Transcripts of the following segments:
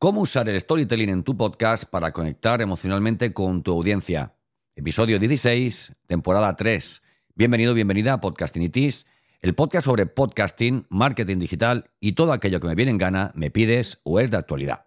cómo usar el storytelling en tu podcast para conectar emocionalmente con tu audiencia. Episodio 16, temporada 3. Bienvenido, bienvenida a Podcastinitis, el podcast sobre podcasting, marketing digital y todo aquello que me viene en gana, me pides o es de actualidad.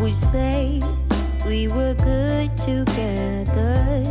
Would say we were good together.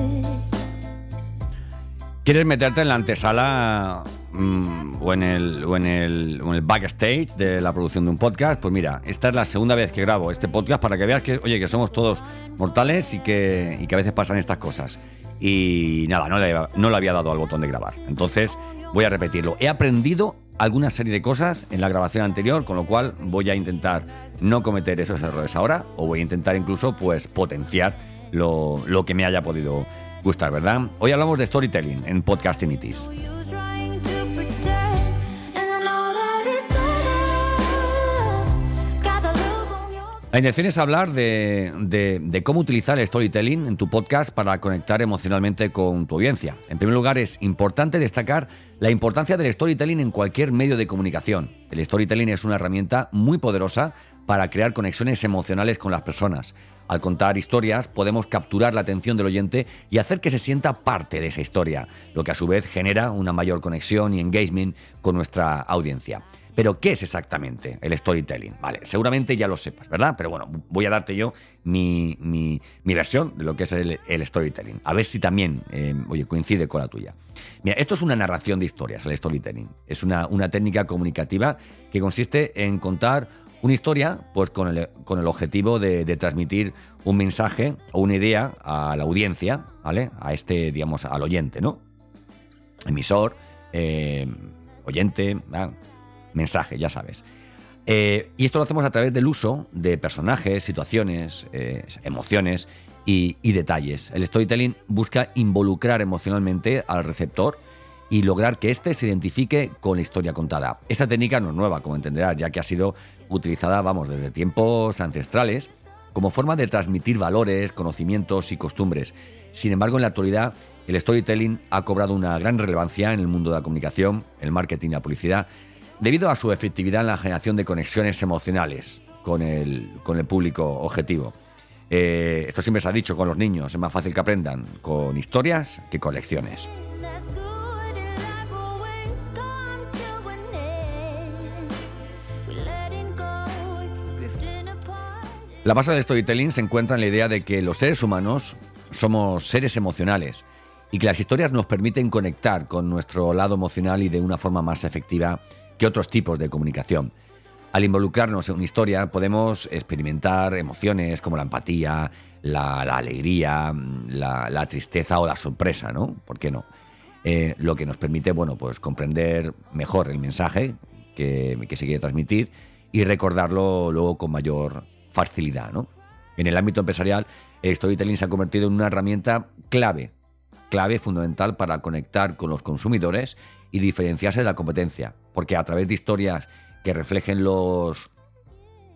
¿Quieres meterte en la antesala mm, o, en el, o, en el, o en el backstage de la producción de un podcast? Pues mira, esta es la segunda vez que grabo este podcast para que veas que, oye, que somos todos mortales y que, y que a veces pasan estas cosas y nada, no le, no le había dado al botón de grabar. Entonces voy a repetirlo. He aprendido alguna serie de cosas en la grabación anterior, con lo cual voy a intentar no cometer esos errores ahora o voy a intentar incluso pues potenciar lo, lo que me haya podido gustar, ¿verdad? Hoy hablamos de storytelling en Podcastinitis. La intención es hablar de, cómo utilizar el storytelling en tu podcast para conectar emocionalmente con tu audiencia. En primer lugar, es importante destacar la importancia del storytelling en cualquier medio de comunicación. El storytelling es una herramienta muy poderosa para crear conexiones emocionales con las personas. Al contar historias podemos capturar la atención del oyente y hacer que se sienta parte de esa historia, lo que a su vez genera una mayor conexión y engagement con nuestra audiencia. Pero, ¿qué es exactamente el storytelling? Vale, seguramente ya lo sepas, ¿verdad? Pero bueno, voy a darte yo mi, versión de lo que es el, storytelling. A ver si también, eh, oye, coincide con la tuya. Mira, esto es una narración de historias, el storytelling. Es una, una técnica comunicativa que consiste en contar una historia pues con el, con el objetivo de, transmitir un mensaje o una idea a la audiencia, ¿vale? A este, digamos, al oyente, ¿no? Emisor, eh, oyente, ¿verdad? Mensaje, ya sabes. Eh, y esto lo hacemos a través del uso de personajes, situaciones, eh, emociones y, detalles. El storytelling busca involucrar emocionalmente al receptor y lograr que éste se identifique con la historia contada. Esta técnica no es nueva, como entenderás, ya que ha sido utilizada, vamos, desde tiempos ancestrales como forma de transmitir valores, conocimientos y costumbres. Sin embargo, en la actualidad, el storytelling ha cobrado una gran relevancia en el mundo de la comunicación, el marketing y la publicidad, debido a su efectividad en la generación de conexiones emocionales con el, con el público objetivo. Eh, esto siempre se ha dicho con los niños, es más fácil que aprendan con historias que con lecciones. La base del storytelling se encuentra en la idea de que los seres humanos somos seres emocionales y que las historias nos permiten conectar con nuestro lado emocional y de una forma más efectiva que otros tipos de comunicación. Al involucrarnos en una historia podemos experimentar emociones como la empatía, la, alegría, la, tristeza o la sorpresa, ¿no? ¿Por qué no? Eh, lo que nos permite, bueno, pues comprender mejor el mensaje que, que se quiere transmitir y recordarlo luego con mayor facilidad, ¿no? En el ámbito empresarial, el storytelling se ha convertido en una herramienta clave, clave fundamental para conectar con los consumidores y diferenciarse de la competencia, porque a través de historias que reflejen los,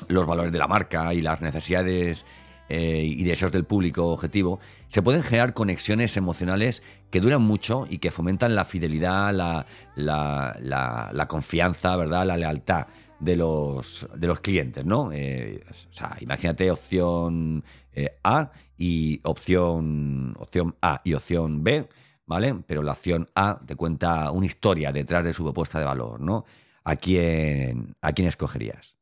los valores de la marca y las necesidades eh, y deseos del público objetivo, se pueden generar conexiones emocionales que duran mucho y que fomentan la fidelidad, la, la, confianza, ¿verdad? la lealtad de los, de los clientes. ¿no? Eh, o sea, imagínate opción eh, A y opción, opción A y opción B ¿vale? Pero la acción A te cuenta una historia detrás de su propuesta de valor, ¿no? ¿A quién, a quién escogerías?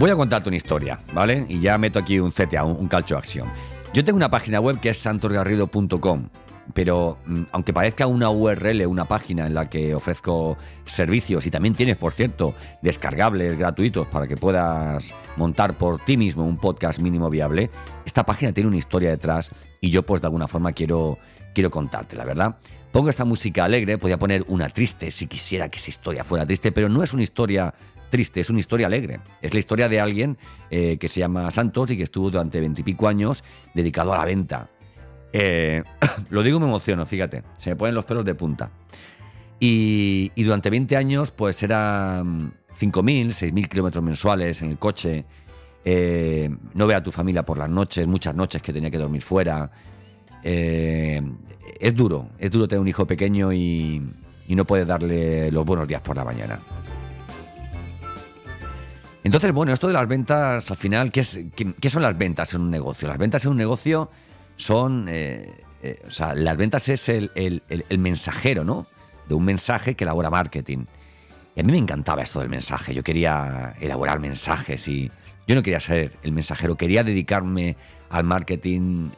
Voy a contarte una historia, ¿vale? Y ya meto aquí un CTA, un, calcho de acción. Yo tengo una página web que es santorgarrido.com, pero mm, aunque parezca una URL, una página en la que ofrezco servicios y también tienes, por cierto, descargables gratuitos para que puedas montar por ti mismo un podcast mínimo viable, esta página tiene una historia detrás y yo pues de alguna forma quiero, quiero contarte, la verdad. Pongo esta música alegre, podría poner una triste si quisiera que esa historia fuera triste, pero no es una historia triste, es una historia alegre. Es la historia de alguien eh, que se llama Santos y que estuvo durante veintipico años dedicado a la venta. Eh, lo digo me emociono, fíjate, se me ponen los pelos de punta. Y, durante 20 años, pues eran 5.000, 6.000 kilómetros mensuales en el coche. Eh, no ver a tu familia por las noches, muchas noches que tenía que dormir fuera. es duro, es duro tener un hijo pequeño y, y no puedes darle los buenos días por la mañana. Entonces, bueno, esto de las ventas, al final, ¿qué, son las ventas en un negocio? Las ventas en un negocio son, eh, eh, o sea, las ventas es el, mensajero, ¿no? De un mensaje que elabora marketing. Y a mí me encantaba esto del mensaje. Yo quería elaborar mensajes y yo no quería ser el mensajero, quería dedicarme al marketing.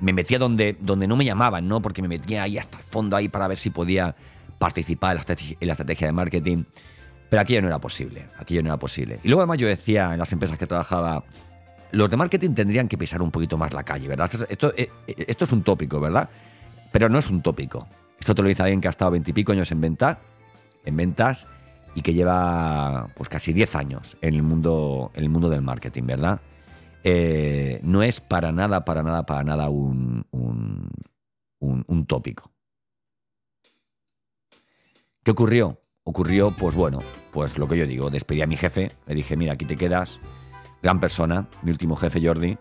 Me metía donde, donde no me llamaban, ¿no? Porque me metía ahí hasta el fondo ahí para ver si podía participar en la estrategia de marketing. Pero ya no era posible, ya no era posible. Y luego además yo decía en las empresas que trabajaba, los de marketing tendrían que pisar un poquito más la calle, ¿verdad? Esto, eh, esto, es un tópico, ¿verdad? Pero no es un tópico. Esto te lo dice alguien que ha estado veintipico años en venta, en ventas y que lleva pues casi diez años en el mundo, en el mundo del marketing, ¿verdad? Eh, no es para nada, para nada, para nada un, un, un tópico. ¿Qué ocurrió? ocurrió, pues bueno, pues lo que yo digo, despedí a mi jefe, le dije, mira, aquí te quedas, gran persona, mi último jefe Jordi,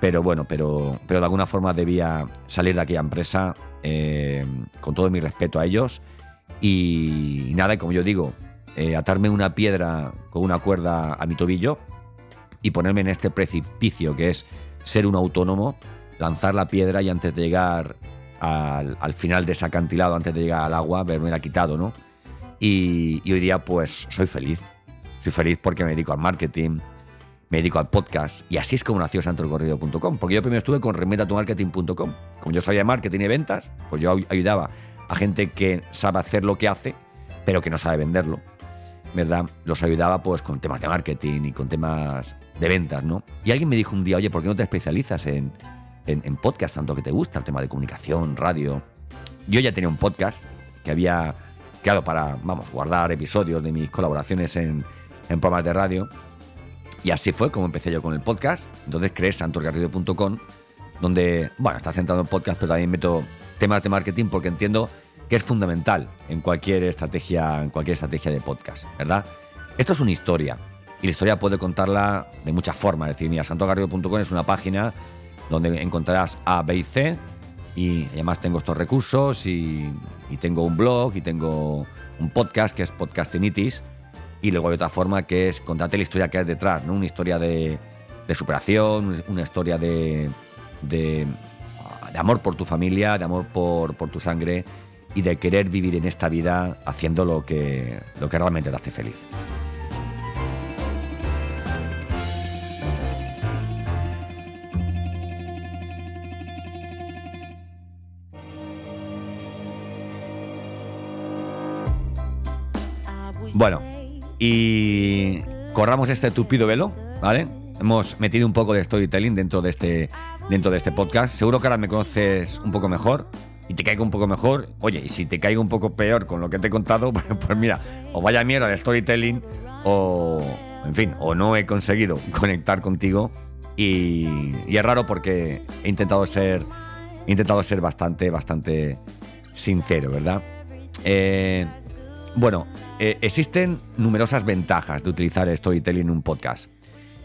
pero bueno, pero, pero de alguna forma debía salir de aquella empresa eh, con todo mi respeto a ellos y, nada, y como yo digo, eh, atarme una piedra con una cuerda a mi tobillo y ponerme en este precipicio que es ser un autónomo, lanzar la piedra y antes de llegar al, al final de ese acantilado, antes de llegar al agua, verme la quitado, ¿no? Y, hoy día pues soy feliz. Soy feliz porque me dedico al marketing, me dedico al podcast y así es como nació santocorrido.com. Porque yo primero estuve con remetaTuMarketing.com. Como yo sabía marketing y ventas, pues yo ayudaba a gente que sabe hacer lo que hace, pero que no sabe venderlo. ¿Verdad? Los ayudaba pues con temas de marketing y con temas de ventas, ¿no? Y alguien me dijo un día, oye, ¿por qué no te especializas en, en, en podcast tanto que te gusta el tema de comunicación, radio? Yo ya tenía un podcast que había claro, para, vamos, guardar episodios de mis colaboraciones en, programas de radio. Y así fue como empecé yo con el podcast. Entonces creé santorgarrido.com, donde, bueno, está centrado en podcast, pero también meto temas de marketing porque entiendo que es fundamental en cualquier estrategia, en cualquier estrategia de podcast, ¿verdad? Esto es una historia. Y la historia puede contarla de muchas formas. Es decir, mira, santorgarrido.com es una página donde encontrarás A, B y C y además tengo estos recursos y, tengo un blog y tengo un podcast que es Podcastinitis. Y luego hay otra forma que es contarte la historia que hay detrás, ¿no? Una historia de, superación, una historia de, de, amor por tu familia, de amor por, por tu sangre y de querer vivir en esta vida haciendo lo que, lo que realmente te hace feliz. Bueno, y corramos este tupido velo, ¿vale? Hemos metido un poco de storytelling dentro de este, dentro de este podcast. Seguro que ahora me conoces un poco mejor y te caigo un poco mejor. Oye, y si te caigo un poco peor con lo que te he contado, pues, pues mira, o vaya mierda de storytelling o, en fin, o no he conseguido conectar contigo y, es raro porque he intentado ser, he intentado ser bastante, bastante sincero, ¿verdad? Eh, bueno, eh, existen numerosas ventajas de utilizar storytelling en un podcast.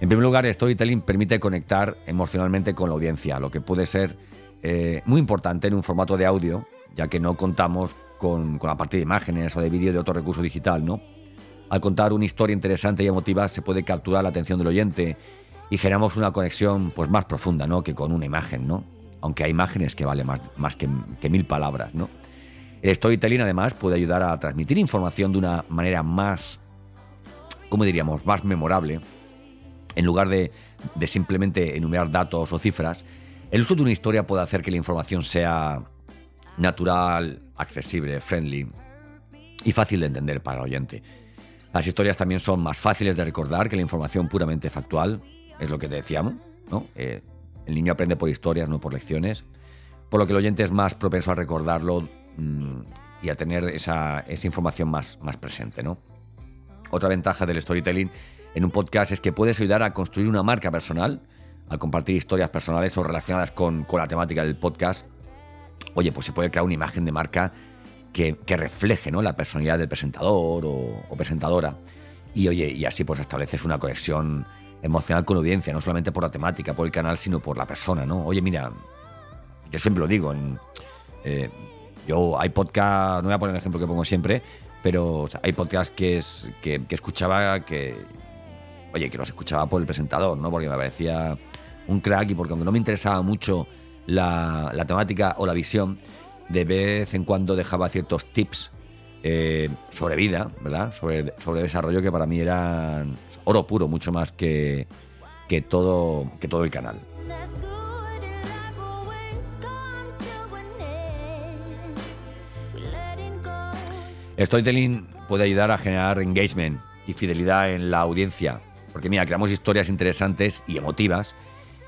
En primer lugar, storytelling permite conectar emocionalmente con la audiencia, lo que puede ser eh, muy importante en un formato de audio, ya que no contamos con, la parte de imágenes o de vídeo de otro recurso digital, ¿no? Al contar una historia interesante y emotiva se puede capturar la atención del oyente y generamos una conexión pues, más profunda ¿no? que con una imagen, ¿no? Aunque hay imágenes que valen más, más que, que mil palabras, ¿no? El storytelling además puede ayudar a transmitir información de una manera más, ¿cómo diríamos?, más memorable. En lugar de, simplemente enumerar datos o cifras, El uso de una historia puede hacer que la información sea natural, accesible, friendly y fácil de entender para el oyente. Las historias también son más fáciles de recordar que la información puramente factual, es lo que te decíamos, ¿no? Eh, el niño aprende por historias, no por lecciones, por lo que el oyente es más propenso a recordarlo y a tener esa, esa información más, más presente, ¿no? Otra ventaja del storytelling en un podcast es que puedes ayudar a construir una marca personal al compartir historias personales o relacionadas con, con la temática del podcast. Oye, pues se puede crear una imagen de marca que, que refleje ¿no? la personalidad del presentador o, o, presentadora. Y oye, y así pues estableces una conexión emocional con la audiencia, no solamente por la temática, por el canal, sino por la persona, ¿no? Oye, mira, yo siempre lo digo, en, eh, yo hay podcast, no voy a poner el ejemplo que pongo siempre, pero hay podcast que, es, que, escuchaba que oye, que los escuchaba por el presentador, ¿no? Porque me parecía un crack y porque aunque no me interesaba mucho la, la temática o la visión, de vez en cuando dejaba ciertos tips eh, sobre vida, ¿verdad? Sobre, sobre desarrollo que para mí eran oro puro, mucho más que, que, todo, que todo el canal. Storytelling puede ayudar a generar engagement y fidelidad en la audiencia, porque mira, creamos historias interesantes y emotivas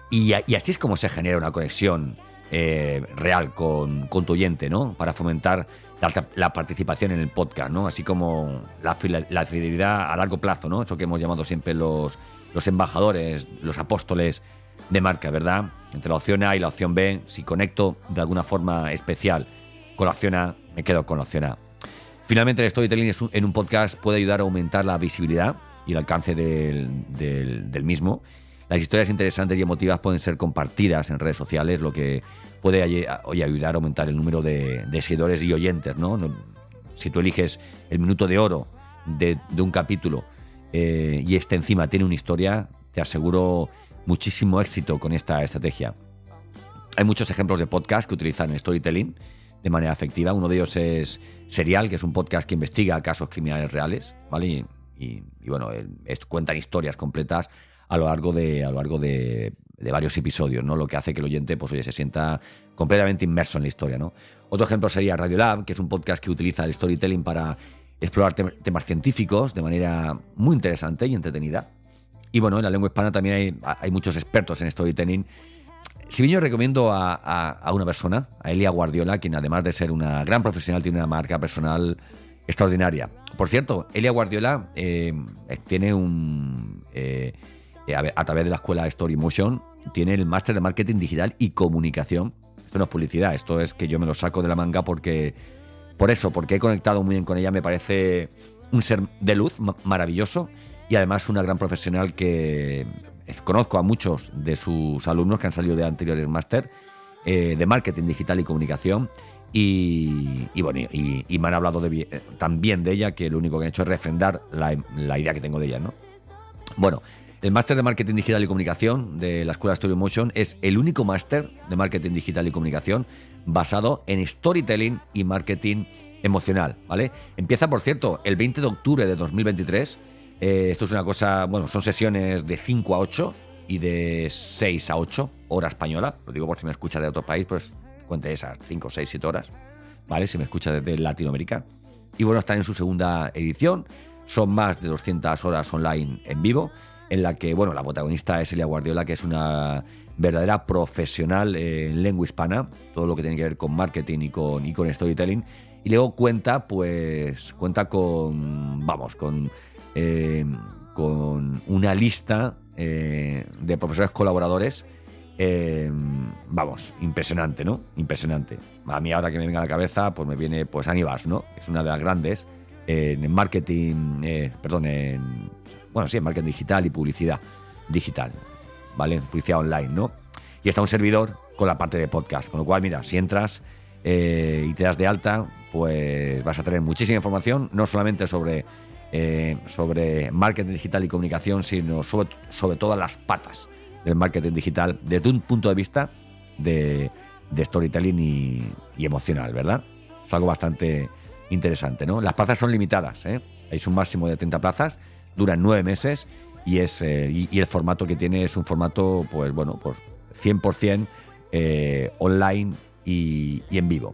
y, así es como se genera una conexión eh, real con, tu oyente, ¿no? Para fomentar la, la, participación en el podcast, ¿no? Así como la, la, fidelidad a largo plazo, ¿no? Eso que hemos llamado siempre los, los embajadores, los apóstoles de marca, ¿verdad? Entre la opción A y la opción B, si conecto de alguna forma especial con la opción A, me quedo con la opción A. Finalmente, el storytelling en un podcast puede ayudar a aumentar la visibilidad y el alcance del, mismo. Las historias interesantes y emotivas pueden ser compartidas en redes sociales, lo que puede hoy ayudar a aumentar el número de, seguidores y oyentes. ¿no? Si tú eliges el minuto de oro de, un capítulo eh, y este encima tiene una historia, te aseguro muchísimo éxito con esta estrategia. Hay muchos ejemplos de podcast que utilizan el storytelling de manera efectiva. Uno de ellos es Serial, que es un podcast que investiga casos criminales reales, ¿vale? Y, bueno, es, cuentan historias completas a lo largo de, a lo largo de, varios episodios, ¿no? Lo que hace que el oyente, pues oye, se sienta completamente inmerso en la historia, ¿no? Otro ejemplo sería Radiolab, que es un podcast que utiliza el storytelling para explorar tem temas científicos de manera muy interesante y entretenida. Y bueno, en la lengua hispana también hay, hay muchos expertos en storytelling. Si bien yo recomiendo a, una persona, a Elia Guardiola, quien además de ser una gran profesional, tiene una marca personal extraordinaria. Por cierto, Elia Guardiola eh, tiene un... Eh, a, través de la escuela Story Motion, tiene el máster de marketing digital y comunicación. Esto no es publicidad, esto es que yo me lo saco de la manga porque... Por eso, porque he conectado muy bien con ella, me parece un ser de luz maravilloso y además una gran profesional que conozco a muchos de sus alumnos que han salido de anteriores máster eh, de marketing digital y comunicación y, bueno, y, me han hablado de, eh, también de ella, que lo único que han hecho es refrendar la, idea que tengo de ella, ¿no? Bueno, el máster de marketing digital y comunicación de la Escuela Story Motion es el único máster de marketing digital y comunicación basado en storytelling y marketing emocional, ¿vale? Empieza, por cierto, el 20 de octubre de 2023. Eh, esto es una cosa, bueno, son sesiones de 5 a 8 y de 6 a 8, hora española. Lo digo por si me escucha de otro país, pues cuente esas 5, 6, 7 horas, ¿vale? Si me escucha desde Latinoamérica. Y bueno, está en su segunda edición. Son más de 200 horas online en vivo, en la que, bueno, la protagonista es Elia Guardiola, que es una verdadera profesional en lengua hispana, todo lo que tiene que ver con marketing y con, y con storytelling. Y luego cuenta, pues, cuenta con, vamos, con, eh, con una lista eh, de profesores colaboradores eh, vamos, impresionante, ¿no? Impresionante. A mí ahora que me venga a la cabeza, pues me viene pues Anibas, ¿no? Es una de las grandes en marketing, eh, perdón, en, bueno, sí, en marketing digital y publicidad digital, ¿vale? Publicidad online, ¿no? Y está un servidor con la parte de podcast, con lo cual, mira, si entras eh, y te das de alta, pues vas a tener muchísima información, no solamente sobre, eh, sobre marketing digital y comunicación, sino sobre, todas las patas del marketing digital desde un punto de vista de, storytelling y, emocional, ¿verdad? Es algo bastante interesante, ¿no? Las plazas son limitadas, ¿eh? Hay un máximo de 30 plazas, duran nueve meses y, es, eh, y, el formato que tiene es un formato, pues bueno, pues 100% eh, online y en vivo.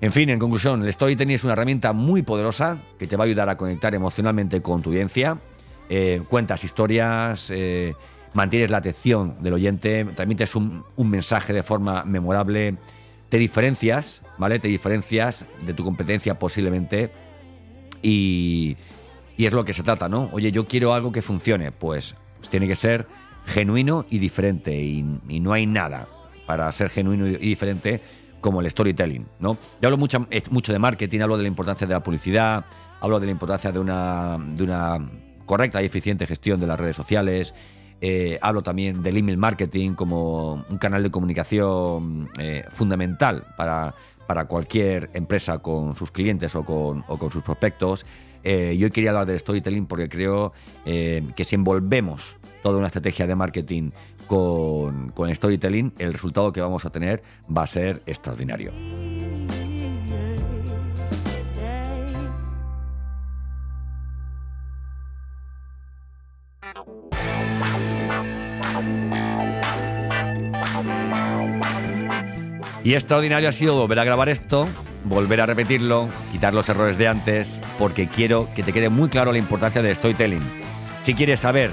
En fin, en conclusión, el storytelling es una herramienta muy poderosa que te va a ayudar a conectar emocionalmente con tu audiencia. Eh, cuentas historias, eh, mantienes la atención del oyente, transmites un, un mensaje de forma memorable, te diferencias, ¿vale? Te diferencias de tu competencia posiblemente y, es lo que se trata, ¿no? Oye, yo quiero algo que funcione, pues, pues tiene que ser genuino y diferente y no hay nada para ser genuino y diferente como el storytelling, ¿no? Yo hablo mucho, eh, mucho de marketing, hablo de la importancia de la publicidad, hablo de la importancia de una, correcta y eficiente gestión de las redes sociales, eh, hablo también del email marketing como un canal de comunicación eh, fundamental para, para cualquier empresa con sus clientes o con sus prospectos. Eh, yo quería hablar del storytelling porque creo eh, que si envolvemos toda una estrategia de marketing con, con storytelling, el resultado que vamos a tener va a ser extraordinario. Y extraordinario ha sido volver a grabar esto, volver a repetirlo, quitar los errores de antes, porque quiero que te quede muy claro la importancia del storytelling. Si quieres saber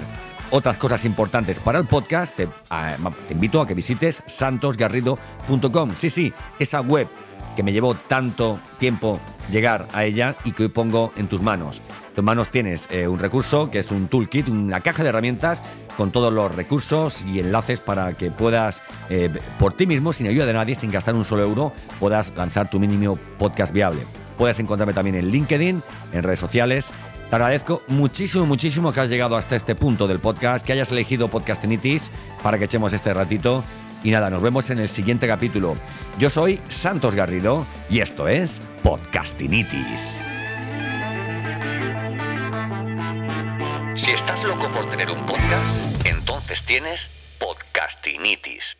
otras cosas importantes para el podcast, te, a- te invito a que visites santosgarrido.com. Sí, sí, esa web que me llevó tanto tiempo llegar a ella y que hoy pongo en tus manos. En tus manos tienes eh, un recurso que es un toolkit, una caja de herramientas con todos los recursos y enlaces para que puedas, eh, por ti mismo, sin ayuda de nadie, sin gastar un solo euro, puedas lanzar tu mínimo podcast viable. Puedes encontrarme también en LinkedIn, en redes sociales. Te agradezco muchísimo, muchísimo que has llegado hasta este punto del podcast, que hayas elegido Podcastinitis para que echemos este ratito. Y nada, nos vemos en el siguiente capítulo. Yo soy Santos Garrido y esto es Podcastinitis. Si estás loco por tener un podcast, entonces tienes podcastinitis.